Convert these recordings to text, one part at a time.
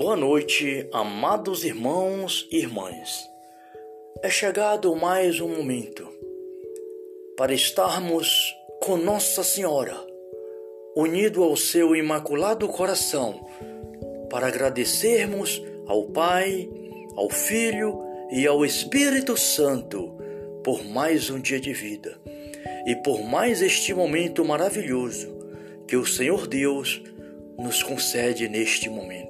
Boa noite, amados irmãos e irmãs. É chegado mais um momento para estarmos com Nossa Senhora, unido ao seu imaculado coração, para agradecermos ao Pai, ao Filho e ao Espírito Santo por mais um dia de vida e por mais este momento maravilhoso que o Senhor Deus nos concede neste momento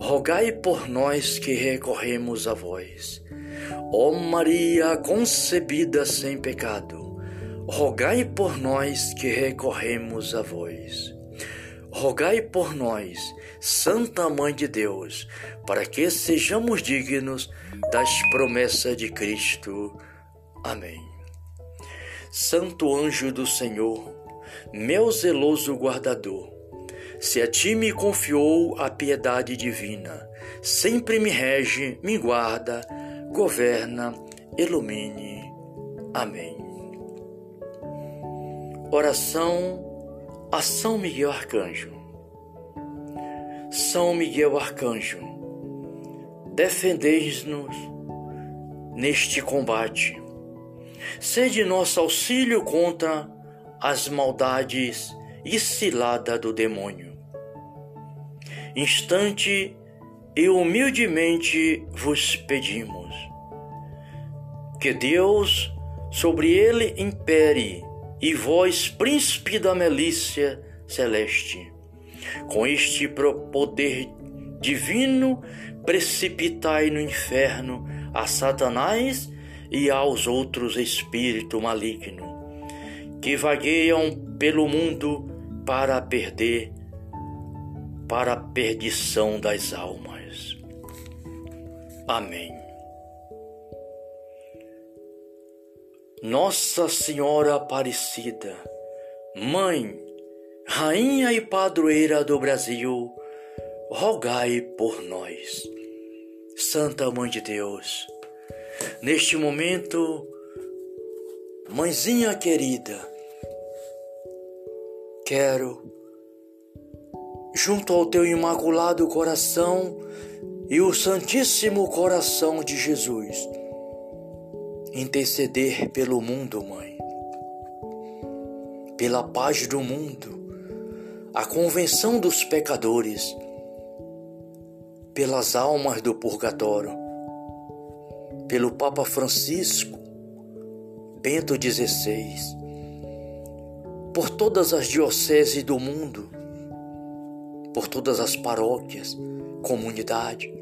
rogai por nós que recorremos a vós. Ó Maria concebida sem pecado, rogai por nós que recorremos a vós. Rogai por nós, Santa Mãe de Deus, para que sejamos dignos das promessas de Cristo. Amém. Santo anjo do Senhor, meu zeloso guardador, se a ti me confiou a piedade divina, sempre me rege, me guarda, governa, ilumine. Amém. Oração a São Miguel Arcanjo. São Miguel Arcanjo, defendeis-nos neste combate. Sede nosso auxílio contra as maldades e cilada do demônio instante e humildemente vos pedimos. Que Deus sobre ele impere, e vós, príncipe da milícia celeste, com este poder divino, precipitai no inferno a Satanás e aos outros espíritos malignos, que vagueiam pelo mundo para perder para a perdição das almas. Amém. Nossa Senhora Aparecida, Mãe, Rainha e Padroeira do Brasil, rogai por nós. Santa Mãe de Deus, neste momento, Mãezinha querida, quero junto ao teu imaculado coração e o Santíssimo Coração de Jesus. Interceder pelo mundo, Mãe, pela paz do mundo, a convenção dos pecadores, pelas almas do purgatório, pelo Papa Francisco, Bento XVI, por todas as dioceses do mundo por todas as paróquias, comunidade,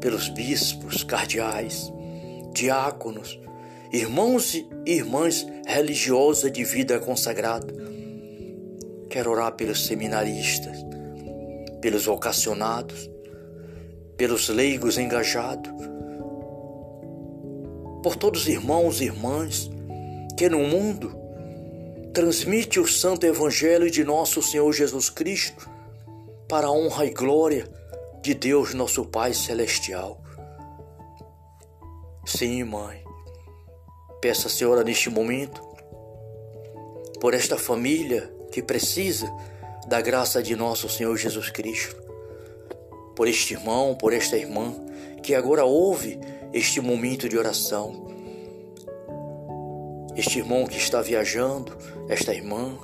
pelos bispos, cardeais, diáconos, irmãos e irmãs religiosas de vida consagrada. Quero orar pelos seminaristas, pelos vocacionados, pelos leigos engajados, por todos os irmãos e irmãs que no mundo transmite o santo evangelho de nosso Senhor Jesus Cristo para a honra e glória de Deus, nosso Pai Celestial. Sim, Mãe, peça, Senhora, neste momento, por esta família que precisa da graça de nosso Senhor Jesus Cristo, por este irmão, por esta irmã que agora ouve este momento de oração. Este irmão que está viajando, esta irmã,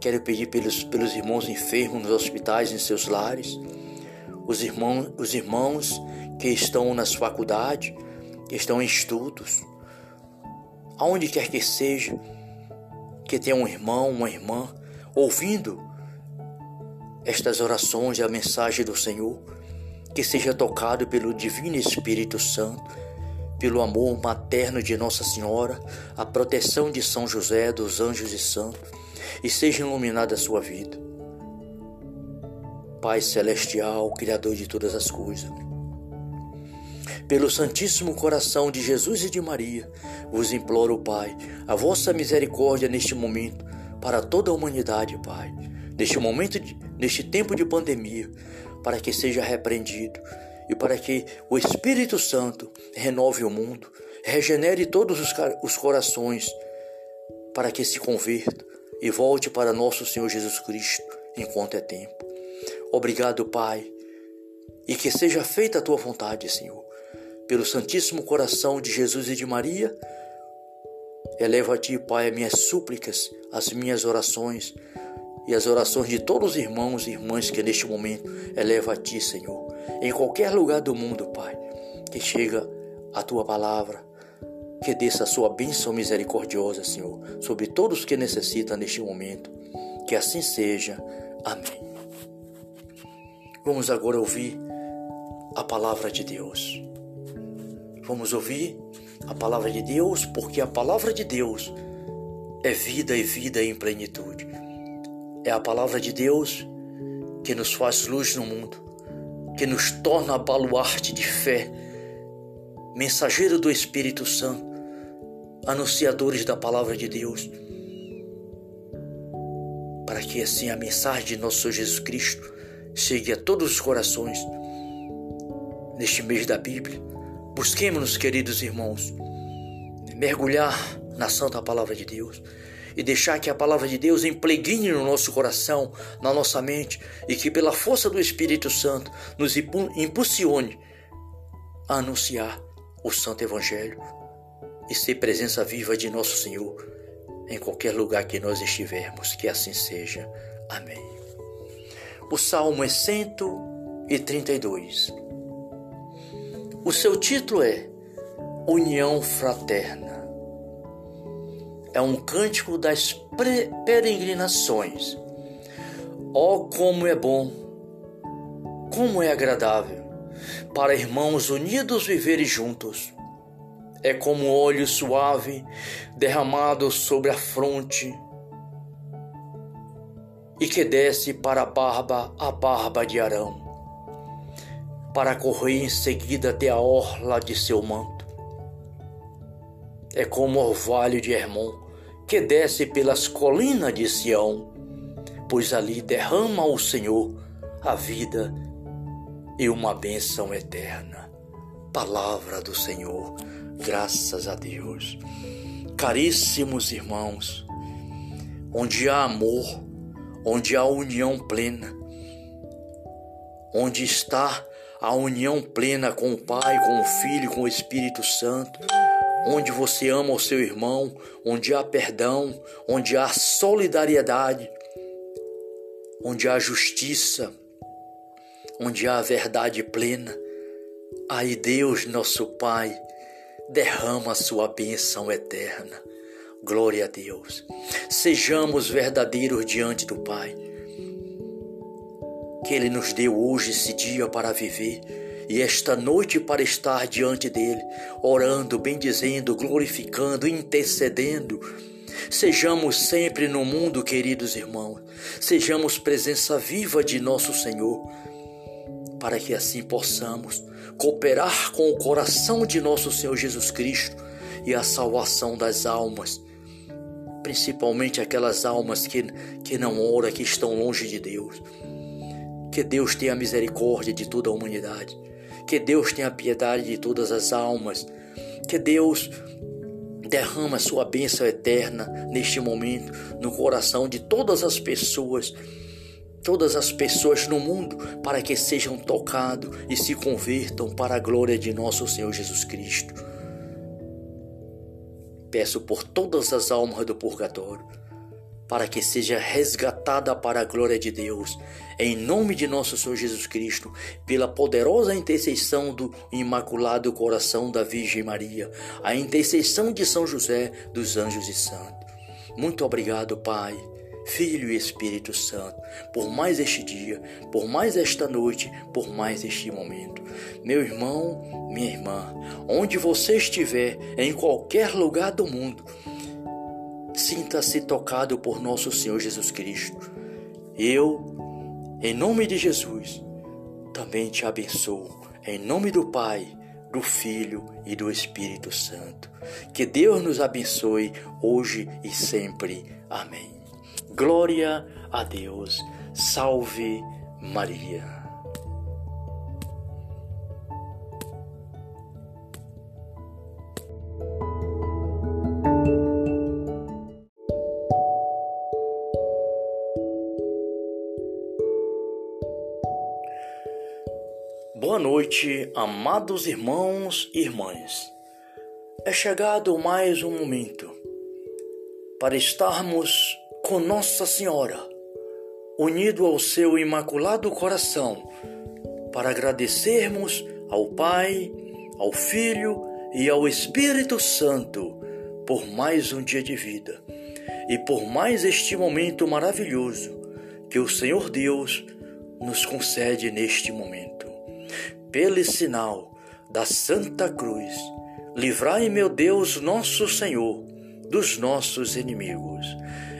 Quero pedir pelos, pelos irmãos enfermos nos hospitais, em seus lares, os irmãos, os irmãos que estão nas faculdades, que estão em estudos, aonde quer que seja, que tenha um irmão, uma irmã, ouvindo estas orações e a mensagem do Senhor, que seja tocado pelo Divino Espírito Santo, pelo amor materno de Nossa Senhora, a proteção de São José, dos anjos e santos e seja iluminada a sua vida. Pai celestial, Criador de todas as coisas, Pelo Santíssimo Coração de Jesus e de Maria, vos imploro, Pai, a vossa misericórdia neste momento para toda a humanidade, Pai. Neste momento, de, neste tempo de pandemia, para que seja repreendido e para que o Espírito Santo renove o mundo, regenere todos os, os corações, para que se converta e volte para nosso Senhor Jesus Cristo enquanto é tempo. Obrigado, Pai, e que seja feita a tua vontade, Senhor. Pelo Santíssimo Coração de Jesus e de Maria, elevo a ti, Pai, as minhas súplicas, as minhas orações e as orações de todos os irmãos e irmãs que neste momento elevo a ti, Senhor. Em qualquer lugar do mundo, Pai, que chega a tua palavra, que desça a sua bênção misericordiosa, Senhor, sobre todos que necessitam neste momento. Que assim seja. Amém. Vamos agora ouvir a palavra de Deus. Vamos ouvir a palavra de Deus, porque a palavra de Deus é vida e vida em plenitude. É a palavra de Deus que nos faz luz no mundo, que nos torna baluarte de fé, mensageiro do Espírito Santo, anunciadores da palavra de Deus, para que assim a mensagem de nosso Senhor Jesus Cristo chegue a todos os corações neste mês da Bíblia. Busquemos, queridos irmãos, mergulhar na santa palavra de Deus e deixar que a palavra de Deus implegne no nosso coração, na nossa mente e que pela força do Espírito Santo nos impulsione a anunciar o santo evangelho e ser presença viva de nosso Senhor em qualquer lugar que nós estivermos. Que assim seja. Amém. O Salmo é 132. O seu título é União Fraterna. É um cântico das peregrinações. Oh, como é bom, como é agradável para irmãos unidos viverem juntos é como óleo suave derramado sobre a fronte e que desce para a barba, a barba de Arão, para correr em seguida até a orla de seu manto. É como o orvalho de Hermon, que desce pelas colinas de Sião, pois ali derrama o Senhor a vida e uma bênção eterna. Palavra do Senhor Graças a Deus. Caríssimos irmãos, onde há amor, onde há união plena, onde está a união plena com o Pai, com o Filho, com o Espírito Santo, onde você ama o seu irmão, onde há perdão, onde há solidariedade, onde há justiça, onde há verdade plena. Aí Deus, nosso Pai, derrama a sua bênção eterna. Glória a Deus. Sejamos verdadeiros diante do Pai. Que Ele nos deu hoje esse dia para viver e esta noite para estar diante dele, orando, bendizendo, glorificando, intercedendo. Sejamos sempre no mundo, queridos irmãos, sejamos presença viva de nosso Senhor, para que assim possamos cooperar com o coração de nosso Senhor Jesus Cristo e a salvação das almas, principalmente aquelas almas que, que não oram, que estão longe de Deus. Que Deus tenha misericórdia de toda a humanidade, que Deus tenha piedade de todas as almas, que Deus derrama sua bênção eterna neste momento no coração de todas as pessoas todas as pessoas no mundo para que sejam tocados e se convertam para a glória de nosso Senhor Jesus Cristo. Peço por todas as almas do purgatório, para que seja resgatada para a glória de Deus, em nome de nosso Senhor Jesus Cristo, pela poderosa intercessão do Imaculado Coração da Virgem Maria, a intercessão de São José dos anjos e santos. Muito obrigado, Pai Filho e Espírito Santo, por mais este dia, por mais esta noite, por mais este momento. Meu irmão, minha irmã, onde você estiver, em qualquer lugar do mundo, sinta-se tocado por nosso Senhor Jesus Cristo. Eu, em nome de Jesus, também te abençoo. Em nome do Pai, do Filho e do Espírito Santo. Que Deus nos abençoe hoje e sempre. Amém. Glória a Deus. Salve Maria. Boa noite, amados irmãos e irmãs. É chegado mais um momento para estarmos com Nossa Senhora, unido ao seu imaculado coração, para agradecermos ao Pai, ao Filho e ao Espírito Santo por mais um dia de vida e por mais este momento maravilhoso que o Senhor Deus nos concede neste momento pelo sinal da Santa Cruz, livrai, meu Deus, nosso Senhor, dos nossos inimigos.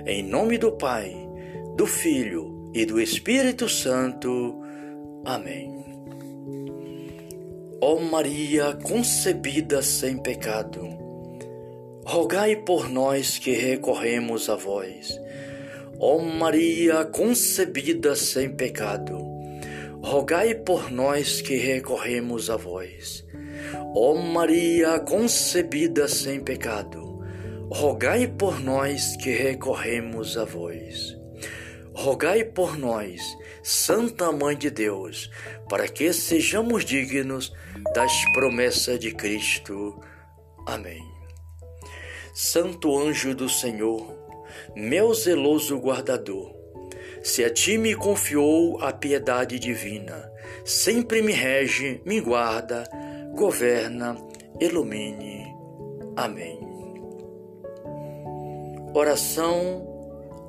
Em nome do Pai, do Filho e do Espírito Santo. Amém. Ó Maria concebida sem pecado, rogai por nós que recorremos a vós. Ó Maria concebida sem pecado, rogai por nós que recorremos a vós. Ó Maria concebida sem pecado, rogai por nós que recorremos a vós. Rogai por nós, Santa Mãe de Deus, para que sejamos dignos das promessas de Cristo. Amém. Santo anjo do Senhor, meu zeloso guardador, se a ti me confiou a piedade divina, sempre me rege, me guarda, governa, ilumine. Amém. Oração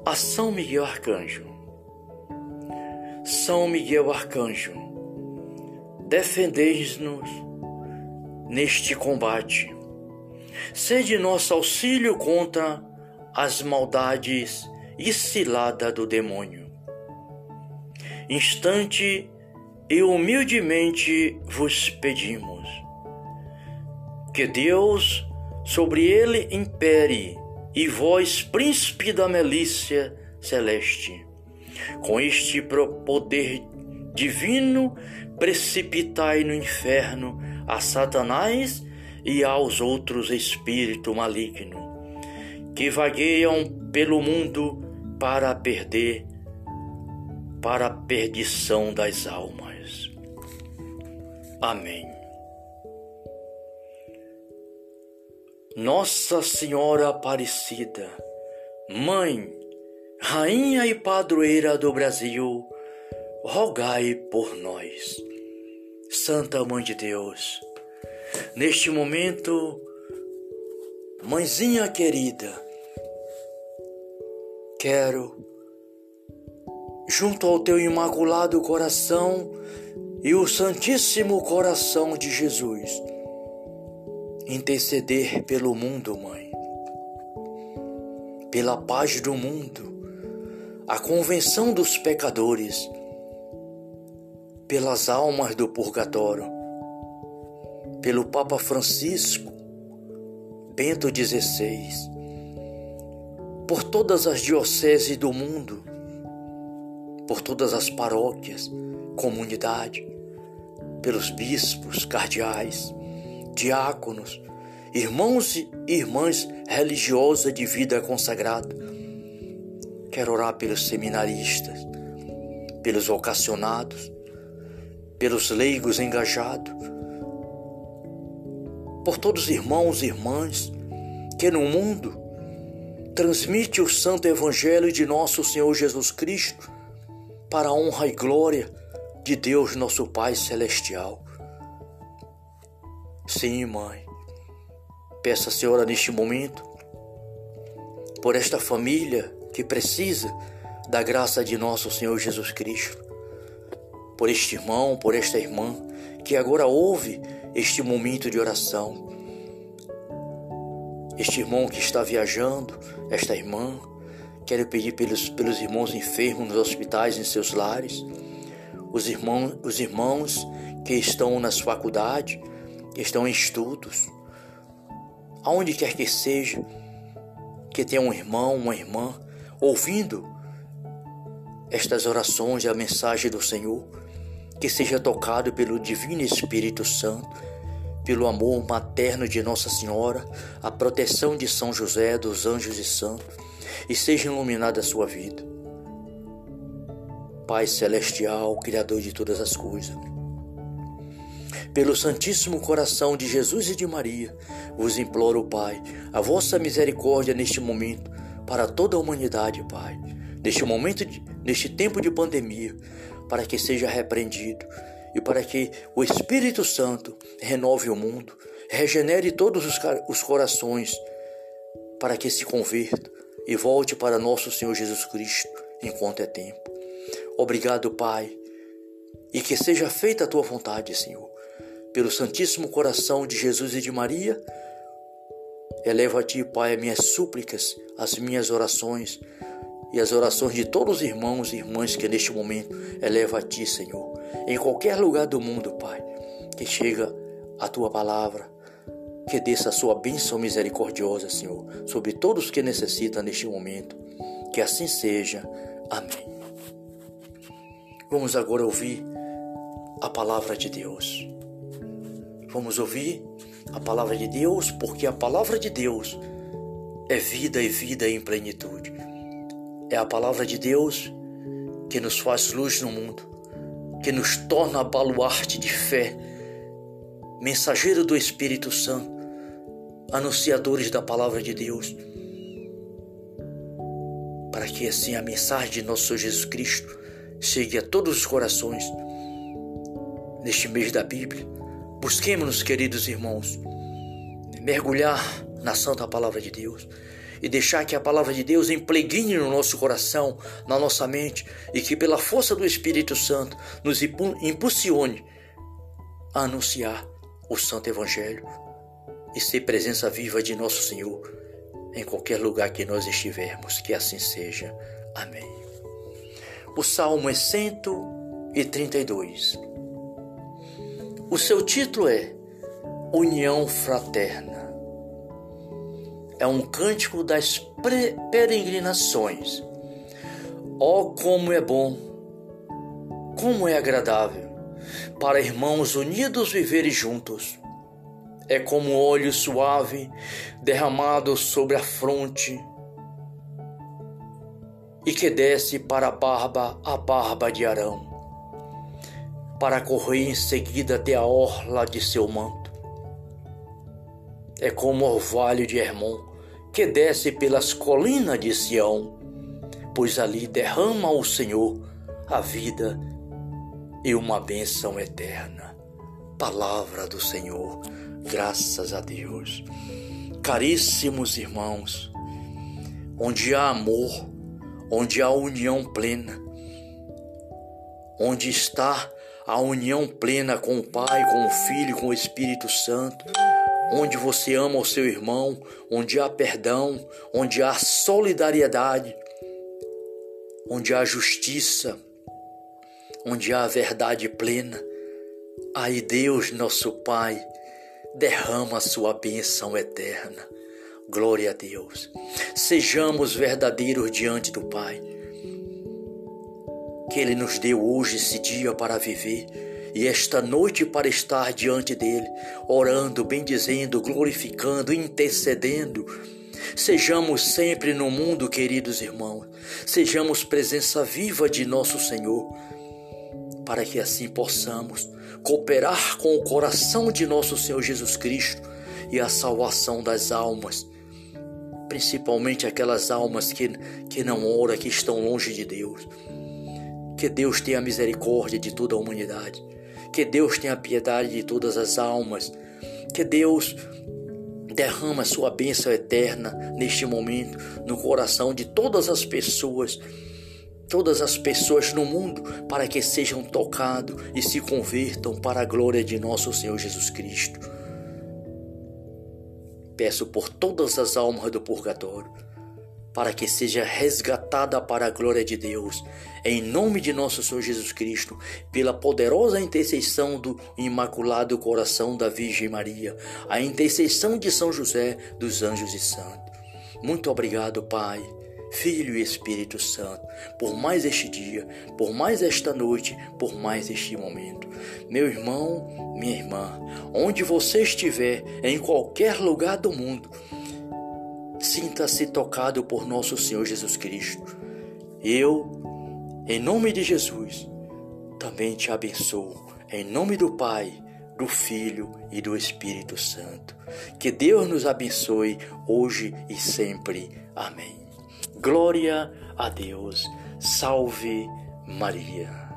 a São Miguel Arcanjo. São Miguel Arcanjo, defendeis-nos neste combate. Sede nosso auxílio contra as maldades e cilada do demônio instante e humildemente vos pedimos. Que Deus sobre ele impere, e vós, príncipe da milícia celeste, com este poder divino, precipitai no inferno a Satanás e aos outros espíritos malignos, que vagueiam pelo mundo para perder para a perdição das almas. Amém. Nossa Senhora Aparecida, Mãe, Rainha e Padroeira do Brasil, rogai por nós. Santa Mãe de Deus, neste momento, Mãezinha querida, quero junto ao teu imaculado coração e o Santíssimo Coração de Jesus, interceder pelo mundo, Mãe, pela paz do mundo, a convenção dos pecadores, pelas almas do purgatório, pelo Papa Francisco, Bento XVI, por todas as dioceses do mundo. Por todas as paróquias, comunidade, pelos bispos, cardeais, diáconos, irmãos e irmãs religiosas de vida consagrada. Quero orar pelos seminaristas, pelos vocacionados, pelos leigos engajados, por todos os irmãos e irmãs que no mundo transmite o santo evangelho de nosso Senhor Jesus Cristo para a honra e glória de Deus, nosso Pai Celestial. Sim, Mãe, peça a Senhora neste momento por esta família que precisa da graça de nosso Senhor Jesus Cristo, por este irmão, por esta irmã que agora ouve este momento de oração. Este irmão que está viajando, esta irmã, Quero pedir pelos, pelos irmãos enfermos nos hospitais, em seus lares, os irmãos, os irmãos que estão nas faculdades, estão em estudos, aonde quer que seja, que tenha um irmão, uma irmã, ouvindo estas orações e a mensagem do Senhor, que seja tocado pelo Divino Espírito Santo, pelo amor materno de Nossa Senhora, a proteção de São José, dos anjos e santos, e seja iluminada a sua vida. Pai Celestial, Criador de todas as coisas, pelo Santíssimo Coração de Jesus e de Maria, vos imploro, Pai, a vossa misericórdia neste momento para toda a humanidade, Pai. Neste momento, de, neste tempo de pandemia, para que seja repreendido e para que o Espírito Santo renove o mundo, regenere todos os, os corações, para que se converta e volte para nosso Senhor Jesus Cristo enquanto é tempo. Obrigado, Pai, e que seja feita a tua vontade, Senhor. Pelo Santíssimo Coração de Jesus e de Maria, elevo a ti, Pai, as minhas súplicas, as minhas orações e as orações de todos os irmãos e irmãs que neste momento elevo a Ti, Senhor. Em qualquer lugar do mundo, Pai, que chega a Tua palavra, que desça a Sua bênção misericordiosa, Senhor, sobre todos que necessitam neste momento. Que assim seja. Amém. Vamos agora ouvir a palavra de Deus. Vamos ouvir a palavra de Deus, porque a palavra de Deus é vida e vida em plenitude. É a palavra de Deus que nos faz luz no mundo, que nos torna baluarte de fé, mensageiro do Espírito Santo, anunciadores da palavra de Deus, para que assim a mensagem de nosso Senhor Jesus Cristo chegue a todos os corações. Neste mês da Bíblia, busquemos, queridos irmãos, mergulhar na santa palavra de Deus e deixar que a palavra de Deus implegne no nosso coração, na nossa mente e que pela força do Espírito Santo nos impulsione a anunciar o Santo Evangelho e ser presença viva de nosso Senhor em qualquer lugar que nós estivermos. Que assim seja. Amém. O Salmo é 132. O seu título é União Fraterna é um cântico das peregrinações. Oh, como é bom, como é agradável para irmãos unidos viverem juntos. É como óleo suave derramado sobre a fronte e que desce para a barba, a barba de Arão, para correr em seguida até a orla de seu manto. É como o orvalho de Hermon, que desce pelas colinas de Sião, pois ali derrama o Senhor a vida e uma bênção eterna. Palavra do Senhor, graças a Deus. Caríssimos irmãos, onde há amor, onde há união plena, onde está a união plena com o Pai, com o Filho, com o Espírito Santo, onde você ama o seu irmão, onde há perdão, onde há solidariedade, onde há justiça, onde há verdade plena. Aí Deus, nosso Pai, derrama a sua bênção eterna. Glória a Deus. Sejamos verdadeiros diante do Pai. Que Ele nos deu hoje esse dia para viver e esta noite para estar diante dele, orando, bendizendo, glorificando, intercedendo. Sejamos sempre no mundo, queridos irmãos, sejamos presença viva de nosso Senhor, para que assim possamos cooperar com o coração de nosso Senhor Jesus Cristo e a salvação das almas, principalmente aquelas almas que, que não oram, que estão longe de Deus. Que Deus tenha misericórdia de toda a humanidade. Que Deus tenha piedade de todas as almas. Que Deus derrama sua bênção eterna neste momento no coração de todas as pessoas, todas as pessoas no mundo, para que sejam tocados e se convertam para a glória de nosso Senhor Jesus Cristo. Peço por todas as almas do purgatório, para que seja resgatada para a glória de Deus, em nome de nosso Senhor Jesus Cristo, pela poderosa intercessão do Imaculado Coração da Virgem Maria, a intercessão de São José dos anjos e santos. Muito obrigado, Pai. Filho e Espírito Santo, por mais este dia, por mais esta noite, por mais este momento. Meu irmão, minha irmã, onde você estiver, em qualquer lugar do mundo, Sinta-se tocado por nosso Senhor Jesus Cristo. Eu, em nome de Jesus, também te abençoo. Em nome do Pai, do Filho e do Espírito Santo. Que Deus nos abençoe hoje e sempre. Amém. Glória a Deus. Salve Maria.